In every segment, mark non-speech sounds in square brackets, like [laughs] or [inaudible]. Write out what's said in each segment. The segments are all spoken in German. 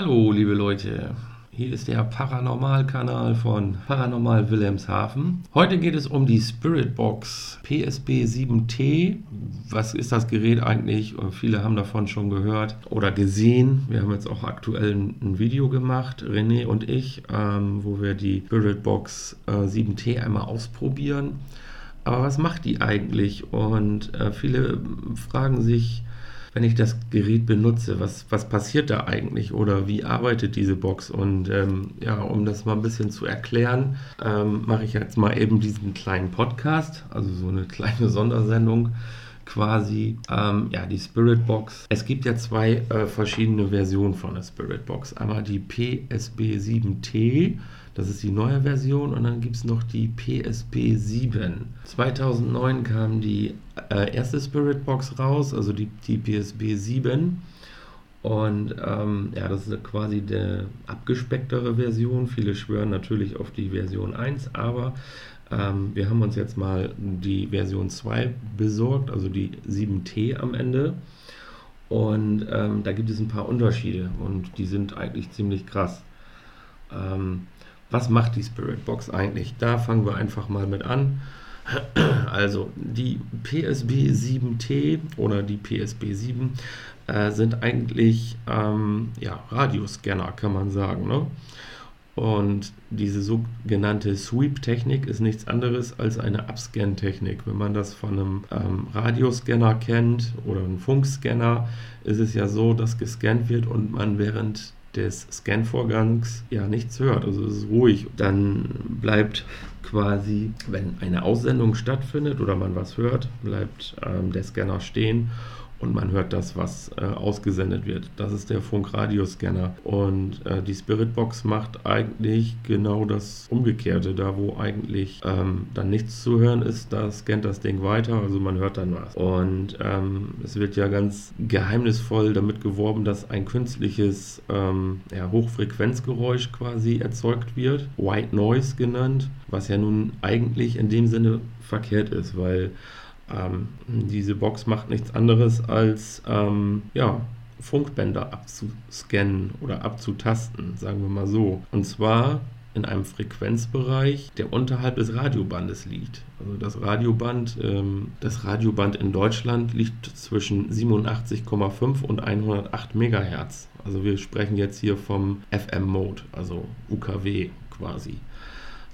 Hallo, liebe Leute. Hier ist der Paranormal-Kanal von Paranormal Wilhelmshaven. Heute geht es um die Spirit Box PSB 7T. Was ist das Gerät eigentlich? Viele haben davon schon gehört oder gesehen. Wir haben jetzt auch aktuell ein Video gemacht, René und ich, ähm, wo wir die Spirit Box äh, 7T einmal ausprobieren. Aber was macht die eigentlich? Und äh, viele fragen sich, wenn ich das Gerät benutze, was, was passiert da eigentlich oder wie arbeitet diese Box? Und ähm, ja, um das mal ein bisschen zu erklären, ähm, mache ich jetzt mal eben diesen kleinen Podcast, also so eine [laughs] kleine Sondersendung quasi. Ähm, ja, die Spirit Box. Es gibt ja zwei äh, verschiedene Versionen von der Spirit Box. Einmal die PSB 7T das ist die neue Version und dann gibt es noch die PSP 7. 2009 kam die äh, erste Spirit Box raus, also die, die PSP 7. Und ähm, ja, das ist quasi die abgespecktere Version. Viele schwören natürlich auf die Version 1, aber ähm, wir haben uns jetzt mal die Version 2 besorgt, also die 7T am Ende. Und ähm, da gibt es ein paar Unterschiede und die sind eigentlich ziemlich krass. Ähm, was macht die Spirit Box eigentlich? Da fangen wir einfach mal mit an. Also die PSB 7T oder die PSB 7 äh, sind eigentlich ähm, ja, Radioscanner, kann man sagen. Ne? Und diese sogenannte Sweep-Technik ist nichts anderes als eine Upscan-Technik. Wenn man das von einem ähm, Radioscanner kennt oder einem Funkscanner, ist es ja so, dass gescannt wird und man während des Scan-Vorgangs ja nichts hört. Also es ist ruhig. Dann bleibt quasi, wenn eine Aussendung stattfindet oder man was hört, bleibt ähm, der Scanner stehen und man hört das, was äh, ausgesendet wird. Das ist der Funkradioscanner. Und äh, die Spiritbox macht eigentlich genau das Umgekehrte. Da, wo eigentlich ähm, dann nichts zu hören ist, da scannt das Ding weiter, also man hört dann was. Und ähm, es wird ja ganz geheimnisvoll damit geworben, dass ein künstliches ähm, ja, Hochfrequenzgeräusch quasi erzeugt wird, White Noise genannt, was ja nun eigentlich in dem Sinne verkehrt ist, weil ähm, diese Box macht nichts anderes als ähm, ja, Funkbänder abzuscannen oder abzutasten, sagen wir mal so. Und zwar in einem Frequenzbereich, der unterhalb des Radiobandes liegt. Also das Radioband, ähm, das Radioband in Deutschland liegt zwischen 87,5 und 108 Megahertz. Also wir sprechen jetzt hier vom FM-Mode, also UKW quasi.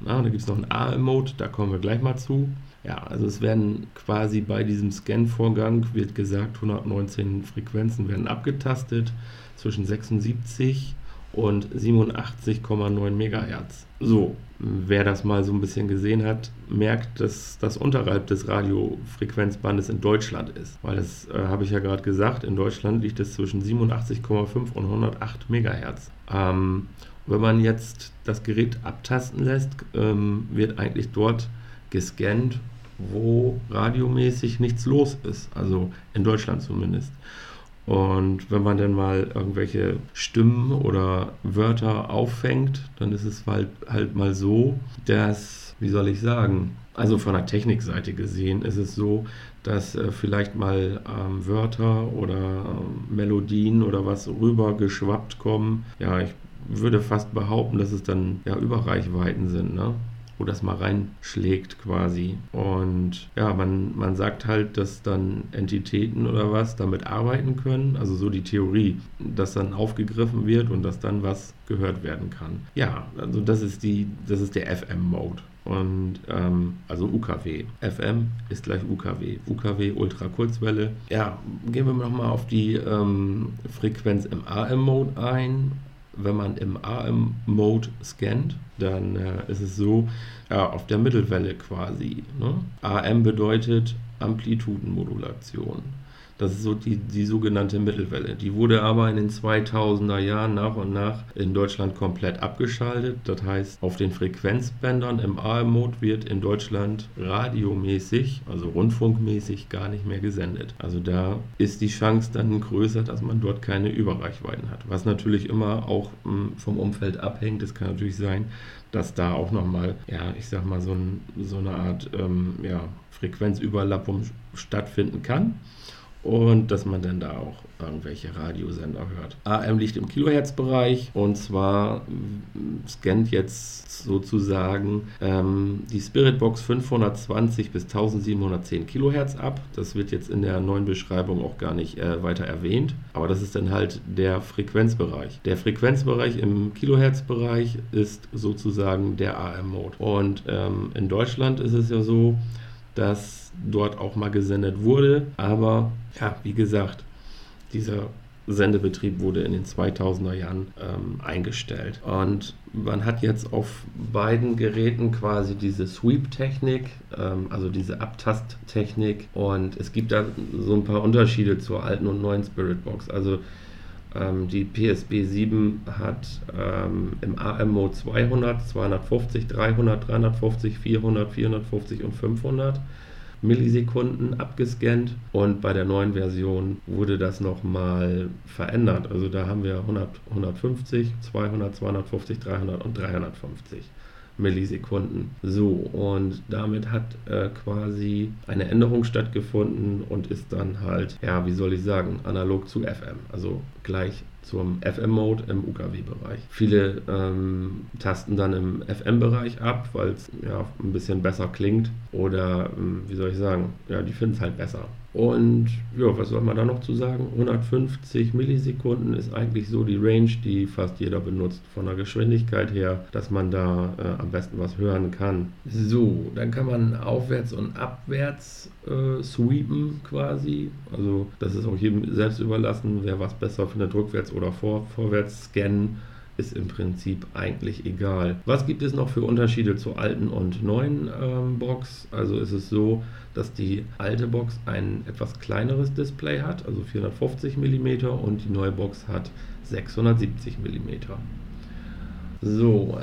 Na, da gibt es noch einen AM-Mode, da kommen wir gleich mal zu. Ja, also es werden quasi bei diesem Scan-Vorgang, wird gesagt, 119 Frequenzen werden abgetastet zwischen 76 und 87,9 Megahertz. So, wer das mal so ein bisschen gesehen hat, merkt, dass das unterhalb des Radiofrequenzbandes in Deutschland ist. Weil das äh, habe ich ja gerade gesagt, in Deutschland liegt es zwischen 87,5 und 108 Megahertz. Ähm, wenn man jetzt das Gerät abtasten lässt, ähm, wird eigentlich dort gescannt wo radiomäßig nichts los ist, also in Deutschland zumindest. Und wenn man dann mal irgendwelche Stimmen oder Wörter auffängt, dann ist es halt, halt mal so, dass, wie soll ich sagen, also von der Technikseite gesehen ist es so, dass äh, vielleicht mal ähm, Wörter oder äh, Melodien oder was rübergeschwappt kommen. Ja, ich würde fast behaupten, dass es dann ja Überreichweiten sind. Ne? Wo das mal reinschlägt quasi. Und ja, man, man sagt halt, dass dann Entitäten oder was damit arbeiten können, also so die Theorie, dass dann aufgegriffen wird und dass dann was gehört werden kann. Ja, also das ist die, das ist der FM-Mode. Und ähm, also UKW. FM ist gleich UKW. UKW Ultrakurzwelle. Ja, gehen wir nochmal auf die ähm, Frequenz im AM-Mode ein wenn man im AM-Mode scannt, dann äh, ist es so, ja, auf der Mittelwelle quasi. Ne? AM bedeutet Amplitudenmodulation. Das ist so die, die sogenannte Mittelwelle. Die wurde aber in den 2000er Jahren nach und nach in Deutschland komplett abgeschaltet. Das heißt, auf den Frequenzbändern im AM-Mode wird in Deutschland radiomäßig, also rundfunkmäßig, gar nicht mehr gesendet. Also da ist die Chance dann größer, dass man dort keine Überreichweiten hat. Was natürlich immer auch hm, vom Umfeld abhängt. Es kann natürlich sein, dass da auch nochmal, ja, ich sag mal, so, ein, so eine Art ähm, ja, Frequenzüberlappung stattfinden kann. Und dass man dann da auch irgendwelche Radiosender hört. AM liegt im Kilohertz-Bereich und zwar scannt jetzt sozusagen ähm, die Spiritbox 520 bis 1710 Kilohertz ab. Das wird jetzt in der neuen Beschreibung auch gar nicht äh, weiter erwähnt, aber das ist dann halt der Frequenzbereich. Der Frequenzbereich im Kilohertz-Bereich ist sozusagen der AM-Mode. Und ähm, in Deutschland ist es ja so, dass dort auch mal gesendet wurde. Aber ja, wie gesagt, dieser Sendebetrieb wurde in den 2000er Jahren ähm, eingestellt. Und man hat jetzt auf beiden Geräten quasi diese Sweep-Technik, ähm, also diese Abtasttechnik. Und es gibt da so ein paar Unterschiede zur alten und neuen Spiritbox. Also ähm, die PSB 7 hat ähm, im AM-Mode 200, 250, 300, 350, 400, 450 und 500 Millisekunden abgescannt und bei der neuen Version wurde das nochmal verändert. Also da haben wir 100, 150, 200, 250, 300 und 350. Millisekunden. So, und damit hat äh, quasi eine Änderung stattgefunden und ist dann halt, ja, wie soll ich sagen, analog zu FM, also gleich zum FM-Mode im UKW-Bereich. Viele ähm, tasten dann im FM-Bereich ab, weil es ja ein bisschen besser klingt oder ähm, wie soll ich sagen, ja, die finden es halt besser. Und ja, was soll man da noch zu sagen? 150 Millisekunden ist eigentlich so die Range, die fast jeder benutzt. Von der Geschwindigkeit her, dass man da äh, am besten was hören kann. So, dann kann man aufwärts und abwärts äh, sweepen quasi. Also das ist auch jedem selbst überlassen, wer was besser findet, rückwärts oder vor, vorwärts scannen ist im Prinzip eigentlich egal. Was gibt es noch für Unterschiede zur alten und neuen ähm, Box? Also ist es so, dass die alte Box ein etwas kleineres Display hat, also 450 mm und die neue Box hat 670 mm. So,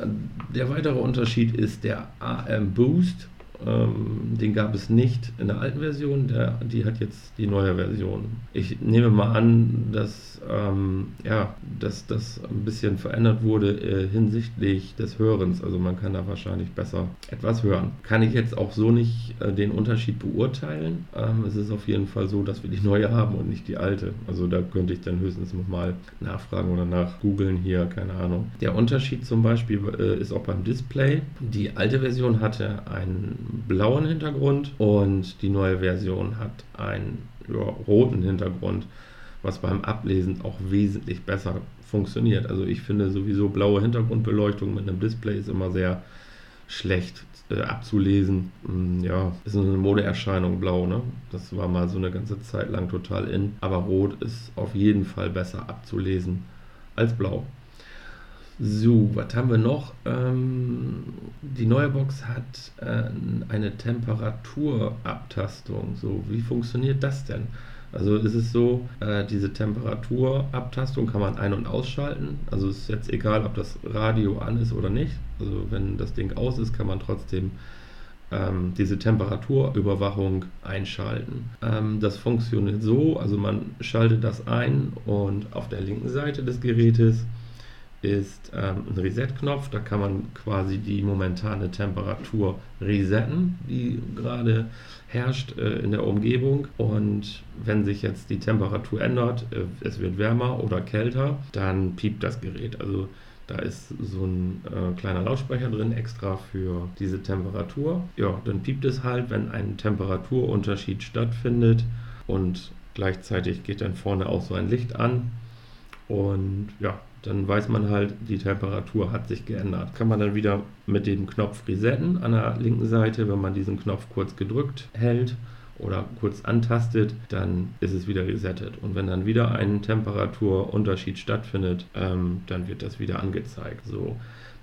der weitere Unterschied ist der AM Boost. Ähm, den gab es nicht in der alten Version, der, die hat jetzt die neue Version. Ich nehme mal an, dass, ähm, ja, dass das ein bisschen verändert wurde äh, hinsichtlich des Hörens. Also man kann da wahrscheinlich besser etwas hören. Kann ich jetzt auch so nicht äh, den Unterschied beurteilen. Ähm, es ist auf jeden Fall so, dass wir die neue haben und nicht die alte. Also da könnte ich dann höchstens nochmal nachfragen oder nachgoogeln hier, keine Ahnung. Der Unterschied zum Beispiel äh, ist auch beim Display. Die alte Version hatte einen blauen Hintergrund und die neue Version hat einen ja, roten Hintergrund, was beim Ablesen auch wesentlich besser funktioniert. Also ich finde sowieso blaue Hintergrundbeleuchtung mit einem Display ist immer sehr schlecht äh, abzulesen. Mm, ja, ist eine Modeerscheinung blau, ne? Das war mal so eine ganze Zeit lang total in. Aber rot ist auf jeden Fall besser abzulesen als blau. So, was haben wir noch? Ähm, die neue Box hat äh, eine Temperaturabtastung. So, wie funktioniert das denn? Also ist es so, äh, diese Temperaturabtastung kann man ein- und ausschalten. Also ist jetzt egal, ob das Radio an ist oder nicht. Also wenn das Ding aus ist, kann man trotzdem ähm, diese Temperaturüberwachung einschalten. Ähm, das funktioniert so, also man schaltet das ein und auf der linken Seite des Gerätes ist ähm, ein Reset-Knopf. Da kann man quasi die momentane Temperatur resetten, die gerade herrscht äh, in der Umgebung. Und wenn sich jetzt die Temperatur ändert, äh, es wird wärmer oder kälter, dann piept das Gerät. Also da ist so ein äh, kleiner Lautsprecher drin, extra für diese Temperatur. Ja, dann piept es halt, wenn ein Temperaturunterschied stattfindet und gleichzeitig geht dann vorne auch so ein Licht an. Und ja, dann weiß man halt, die Temperatur hat sich geändert. Kann man dann wieder mit dem Knopf resetten an der linken Seite, wenn man diesen Knopf kurz gedrückt hält oder kurz antastet, dann ist es wieder resettet. Und wenn dann wieder ein Temperaturunterschied stattfindet, ähm, dann wird das wieder angezeigt. So.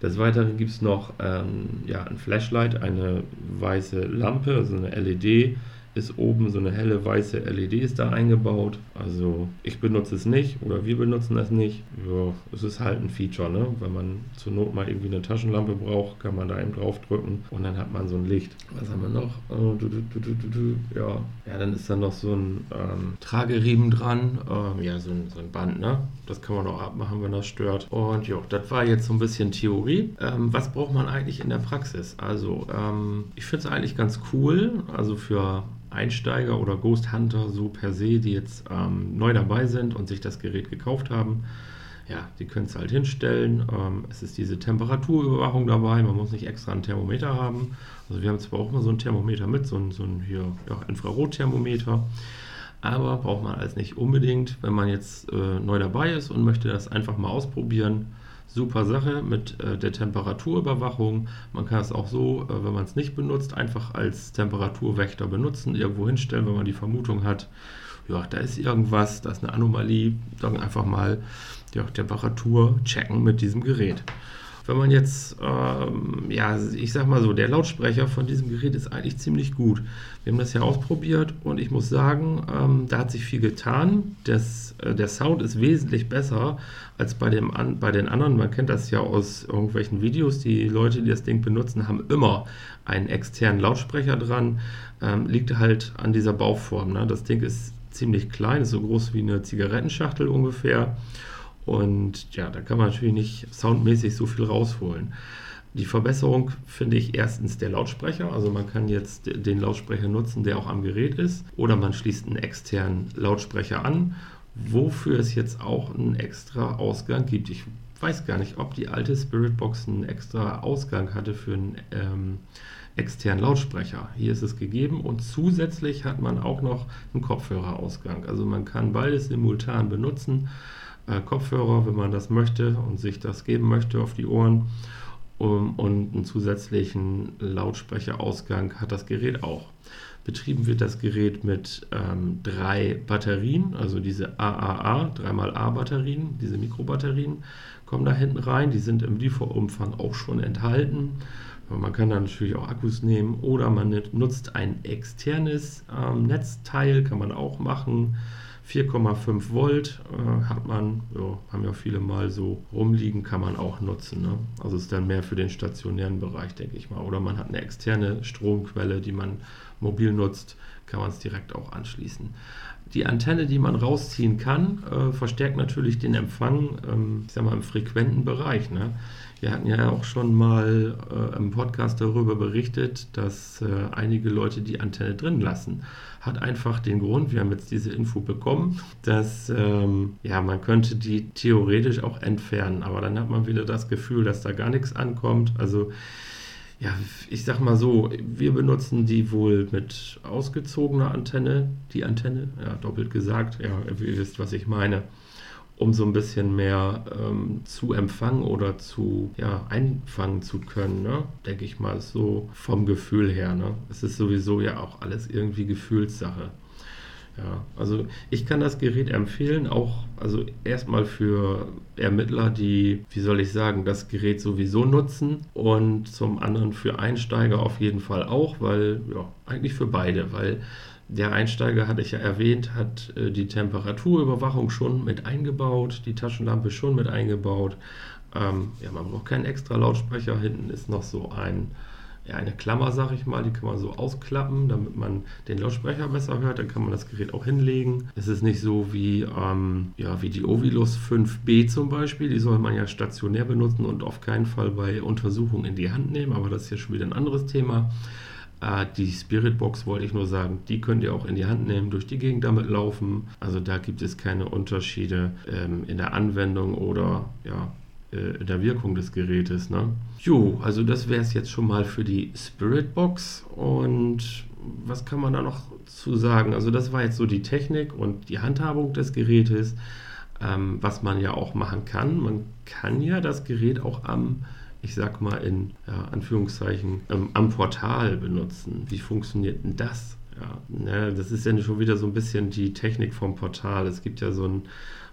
Des Weiteren gibt es noch ähm, ja, ein Flashlight, eine weiße Lampe, also eine LED, ist oben so eine helle weiße LED ist da eingebaut. Also ich benutze es nicht oder wir benutzen es nicht. Ja, es ist halt ein Feature, ne? Wenn man zur Not mal irgendwie eine Taschenlampe braucht, kann man da eben drauf drücken und dann hat man so ein Licht. Was haben wir noch? Oh, du, du, du, ja. ja, dann ist da noch so ein ähm, Trageriemen dran. Ähm, ja, so ein, so ein Band, ne? Das kann man auch abmachen, wenn das stört. Und ja, das war jetzt so ein bisschen Theorie. Ähm, was braucht man eigentlich in der Praxis? Also, ähm, ich finde es eigentlich ganz cool. Also für Einsteiger oder Ghost Hunter so per se, die jetzt ähm, neu dabei sind und sich das Gerät gekauft haben, ja, die können es halt hinstellen. Ähm, es ist diese Temperaturüberwachung dabei, man muss nicht extra ein Thermometer haben. Also wir haben zwar auch mal so ein Thermometer mit, so ein, so ein hier, ja, Infrarotthermometer, aber braucht man alles nicht unbedingt. Wenn man jetzt äh, neu dabei ist und möchte das einfach mal ausprobieren, super Sache mit äh, der Temperaturüberwachung. Man kann es auch so, äh, wenn man es nicht benutzt, einfach als Temperaturwächter benutzen, irgendwo hinstellen, wenn man die Vermutung hat, ja, da ist irgendwas, da ist eine Anomalie, dann einfach mal die Temperatur checken mit diesem Gerät. Wenn man jetzt, ähm, ja, ich sag mal so, der Lautsprecher von diesem Gerät ist eigentlich ziemlich gut. Wir haben das ja ausprobiert und ich muss sagen, ähm, da hat sich viel getan. Das, äh, der Sound ist wesentlich besser als bei, dem, an, bei den anderen. Man kennt das ja aus irgendwelchen Videos. Die Leute, die das Ding benutzen, haben immer einen externen Lautsprecher dran. Ähm, liegt halt an dieser Bauform. Ne? Das Ding ist ziemlich klein, ist so groß wie eine Zigarettenschachtel ungefähr. Und ja, da kann man natürlich nicht soundmäßig so viel rausholen. Die Verbesserung finde ich erstens der Lautsprecher. Also man kann jetzt den Lautsprecher nutzen, der auch am Gerät ist. Oder man schließt einen externen Lautsprecher an, wofür es jetzt auch einen extra Ausgang gibt. Ich weiß gar nicht, ob die alte Spiritbox einen extra Ausgang hatte für einen ähm, externen Lautsprecher. Hier ist es gegeben und zusätzlich hat man auch noch einen Kopfhörerausgang. Also man kann beides simultan benutzen äh, Kopfhörer, wenn man das möchte und sich das geben möchte auf die Ohren. Und einen zusätzlichen Lautsprecherausgang hat das Gerät auch. Betrieben wird das Gerät mit ähm, drei Batterien, also diese AAA, 3xA Batterien, diese Mikrobatterien kommen da hinten rein. Die sind im Lieferumfang auch schon enthalten. Man kann dann natürlich auch Akkus nehmen oder man nutzt ein externes ähm, Netzteil, kann man auch machen. 4,5 Volt äh, hat man, ja, haben ja viele mal so rumliegen, kann man auch nutzen. Ne? Also ist dann mehr für den stationären Bereich, denke ich mal. Oder man hat eine externe Stromquelle, die man mobil nutzt, kann man es direkt auch anschließen. Die Antenne, die man rausziehen kann, äh, verstärkt natürlich den Empfang, ähm, ich sag mal, im frequenten Bereich. Ne? Wir hatten ja auch schon mal äh, im Podcast darüber berichtet, dass äh, einige Leute die Antenne drin lassen. Hat einfach den Grund, wir haben jetzt diese Info bekommen, dass ähm, ja, man könnte die theoretisch auch entfernen, aber dann hat man wieder das Gefühl, dass da gar nichts ankommt. Also ja, ich sag mal so, wir benutzen die wohl mit ausgezogener Antenne, die Antenne, ja, doppelt gesagt, ja, ihr wisst, was ich meine um so ein bisschen mehr ähm, zu empfangen oder zu ja, einfangen zu können, ne? denke ich mal, so vom Gefühl her. Ne? Es ist sowieso ja auch alles irgendwie Gefühlssache. Ja, also ich kann das Gerät empfehlen, auch also erstmal für Ermittler, die, wie soll ich sagen, das Gerät sowieso nutzen und zum anderen für Einsteiger auf jeden Fall auch, weil ja, eigentlich für beide, weil der Einsteiger, hatte ich ja erwähnt, hat äh, die Temperaturüberwachung schon mit eingebaut, die Taschenlampe schon mit eingebaut. Ähm, ja, man braucht keinen extra Lautsprecher. Hinten ist noch so ein, ja, eine Klammer, sag ich mal, die kann man so ausklappen, damit man den Lautsprecher besser hört. Dann kann man das Gerät auch hinlegen. Es ist nicht so wie, ähm, ja, wie die Ovilus 5B zum Beispiel. Die soll man ja stationär benutzen und auf keinen Fall bei Untersuchungen in die Hand nehmen. Aber das ist ja schon wieder ein anderes Thema. Äh, die Spiritbox wollte ich nur sagen, die könnt ihr auch in die Hand nehmen, durch die Gegend damit laufen. Also da gibt es keine Unterschiede ähm, in der Anwendung oder ja, äh, in der Wirkung des Gerätes. Ne? Jo, also das wäre es jetzt schon mal für die Spiritbox. Und was kann man da noch zu sagen? Also das war jetzt so die Technik und die Handhabung des Gerätes. Ähm, was man ja auch machen kann. Man kann ja das Gerät auch am ich sag mal in ja, Anführungszeichen, ähm, am Portal benutzen. Wie funktioniert denn das? Ja, ne, das ist ja schon wieder so ein bisschen die Technik vom Portal. Es gibt ja so ein,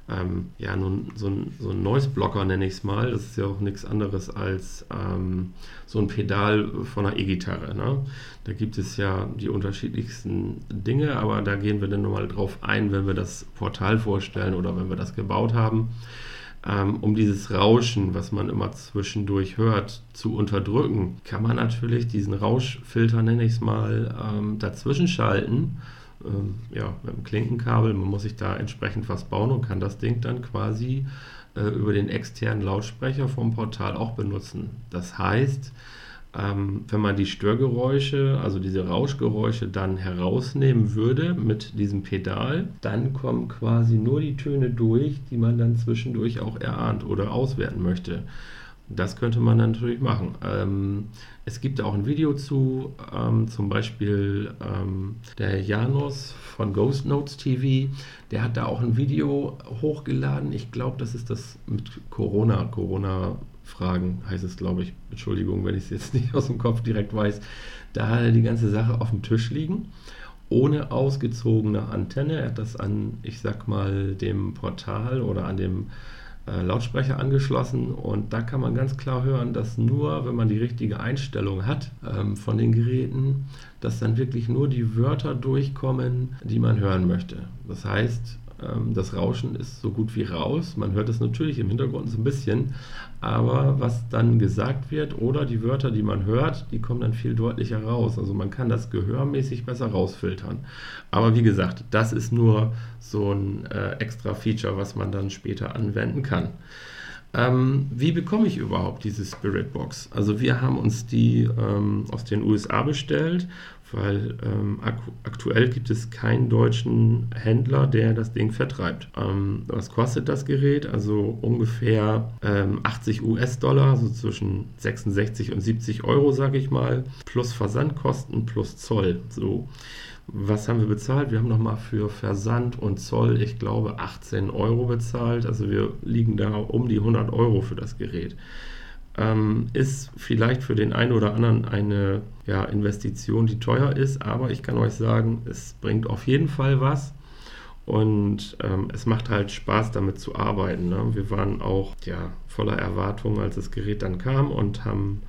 ähm, ja, nun, so ein, so ein Noise-Blocker, nenne ich es mal. Das ist ja auch nichts anderes als ähm, so ein Pedal von einer E-Gitarre. Ne? Da gibt es ja die unterschiedlichsten Dinge, aber da gehen wir dann nochmal drauf ein, wenn wir das Portal vorstellen oder wenn wir das gebaut haben ähm, um dieses Rauschen, was man immer zwischendurch hört, zu unterdrücken, kann man natürlich diesen Rauschfilter, nenne ich es mal, ähm, dazwischen schalten. Ähm, ja, mit dem Klinkenkabel. Man muss sich da entsprechend was bauen und kann das Ding dann quasi äh, über den externen Lautsprecher vom Portal auch benutzen. Das heißt, Ähm, wenn man die Störgeräusche, also diese Rauschgeräusche dann herausnehmen würde mit diesem Pedal, dann kommen quasi nur die Töne durch, die man dann zwischendurch auch erahnt oder auswerten möchte. Das könnte man natürlich machen. Ähm, es gibt auch ein Video zu, ähm, zum Beispiel ähm, der Janos von Ghost Notes TV, der hat da auch ein Video hochgeladen. Ich glaube, das ist das mit Corona, Corona-Fragen heißt es, glaube ich. Entschuldigung, wenn ich es jetzt [laughs] nicht aus dem Kopf direkt weiß. Da hat er die ganze Sache auf dem Tisch liegen ohne ausgezogene Antenne. Er hat das an, ich sag mal, dem Portal oder an dem äh, Lautsprecher angeschlossen und da kann man ganz klar hören, dass nur, wenn man die richtige Einstellung hat ähm, von den Geräten, dass dann wirklich nur die Wörter durchkommen, die man hören möchte. Das heißt, das Rauschen ist so gut wie raus. Man hört es natürlich im Hintergrund so ein bisschen, aber was dann gesagt wird oder die Wörter, die man hört, die kommen dann viel deutlicher raus. Also man kann das gehörmäßig besser rausfiltern. Aber wie gesagt, das ist nur so ein äh, extra Feature, was man dann später anwenden kann. Ähm, wie bekomme ich überhaupt diese Spirit Box? Also wir haben uns die ähm, aus den USA bestellt, weil ähm, ak aktuell gibt es keinen deutschen Händler, der das Ding vertreibt. Ähm, was kostet das Gerät? Also ungefähr 80 ähm, US-Dollar, so zwischen 66 und 70 Euro, sage ich mal, plus Versandkosten plus Zoll. So. Was haben wir bezahlt? Wir haben nochmal für Versand und Zoll, ich glaube, 18 Euro bezahlt. Also wir liegen da um die 100 Euro für das Gerät. Ähm, ist vielleicht für den einen oder anderen eine ja, Investition, die teuer ist, aber ich kann euch sagen, es bringt auf jeden Fall was. Und ähm, es macht halt Spaß, damit zu arbeiten. Ne? Wir waren auch ja, voller Erwartungen, als das Gerät dann kam und haben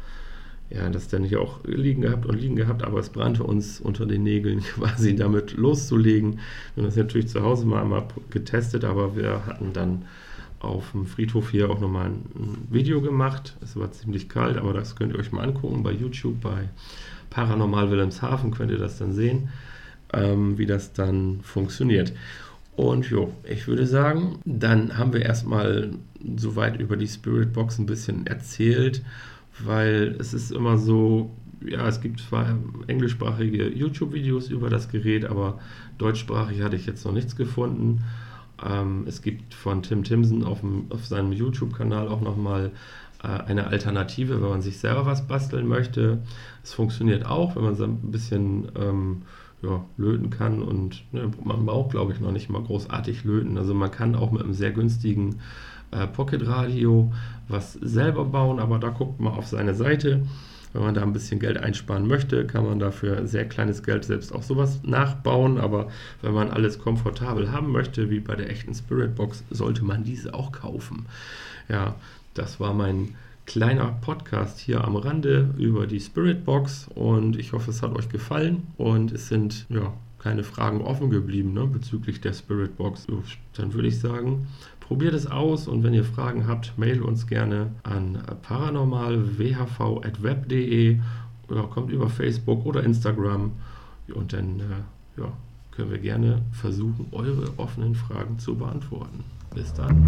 ja, das dann hier auch liegen gehabt und liegen gehabt, aber es brannte uns unter den Nägeln [laughs] quasi damit loszulegen. Wir haben das natürlich zu Hause mal einmal getestet, aber wir hatten dann auf dem Friedhof hier auch nochmal ein, Video gemacht. Es war ziemlich kalt, aber das könnt ihr euch mal angucken bei YouTube, bei Paranormal Wilhelmshaven könnt ihr das dann sehen, ähm, wie das dann funktioniert. Und jo, ich würde sagen, dann haben wir erstmal soweit über die Spirit Box ein bisschen erzählt weil es ist immer so, ja, es gibt zwar englischsprachige YouTube-Videos über das Gerät, aber deutschsprachig hatte ich jetzt noch nichts gefunden. Ähm, es gibt von Tim Timson auf, dem, auf seinem YouTube-Kanal auch nochmal äh, eine Alternative, wenn man sich selber was basteln möchte. Es funktioniert auch, wenn man so ein bisschen ähm, ja, löten kann und ne, man braucht, glaube ich, noch nicht mal großartig löten. Also man kann auch mit einem sehr günstigen äh, Pocket Radio was selber bauen, aber da guckt man auf seine Seite. Wenn man da ein bisschen Geld einsparen möchte, kann man dafür sehr kleines Geld selbst auch sowas nachbauen. Aber wenn man alles komfortabel haben möchte, wie bei der echten Spirit Box, sollte man diese auch kaufen. Ja, das war mein kleiner Podcast hier am Rande über die Spirit Box und ich hoffe, es hat euch gefallen und es sind ja keine Fragen offen geblieben ne, bezüglich der Spirit Box. Dann würde ich sagen, Probiert es aus und wenn ihr Fragen habt, mail uns gerne an paranormalwhv.web.de oder kommt über Facebook oder Instagram und dann äh, ja, können wir gerne versuchen, eure offenen Fragen zu beantworten. Bis dann.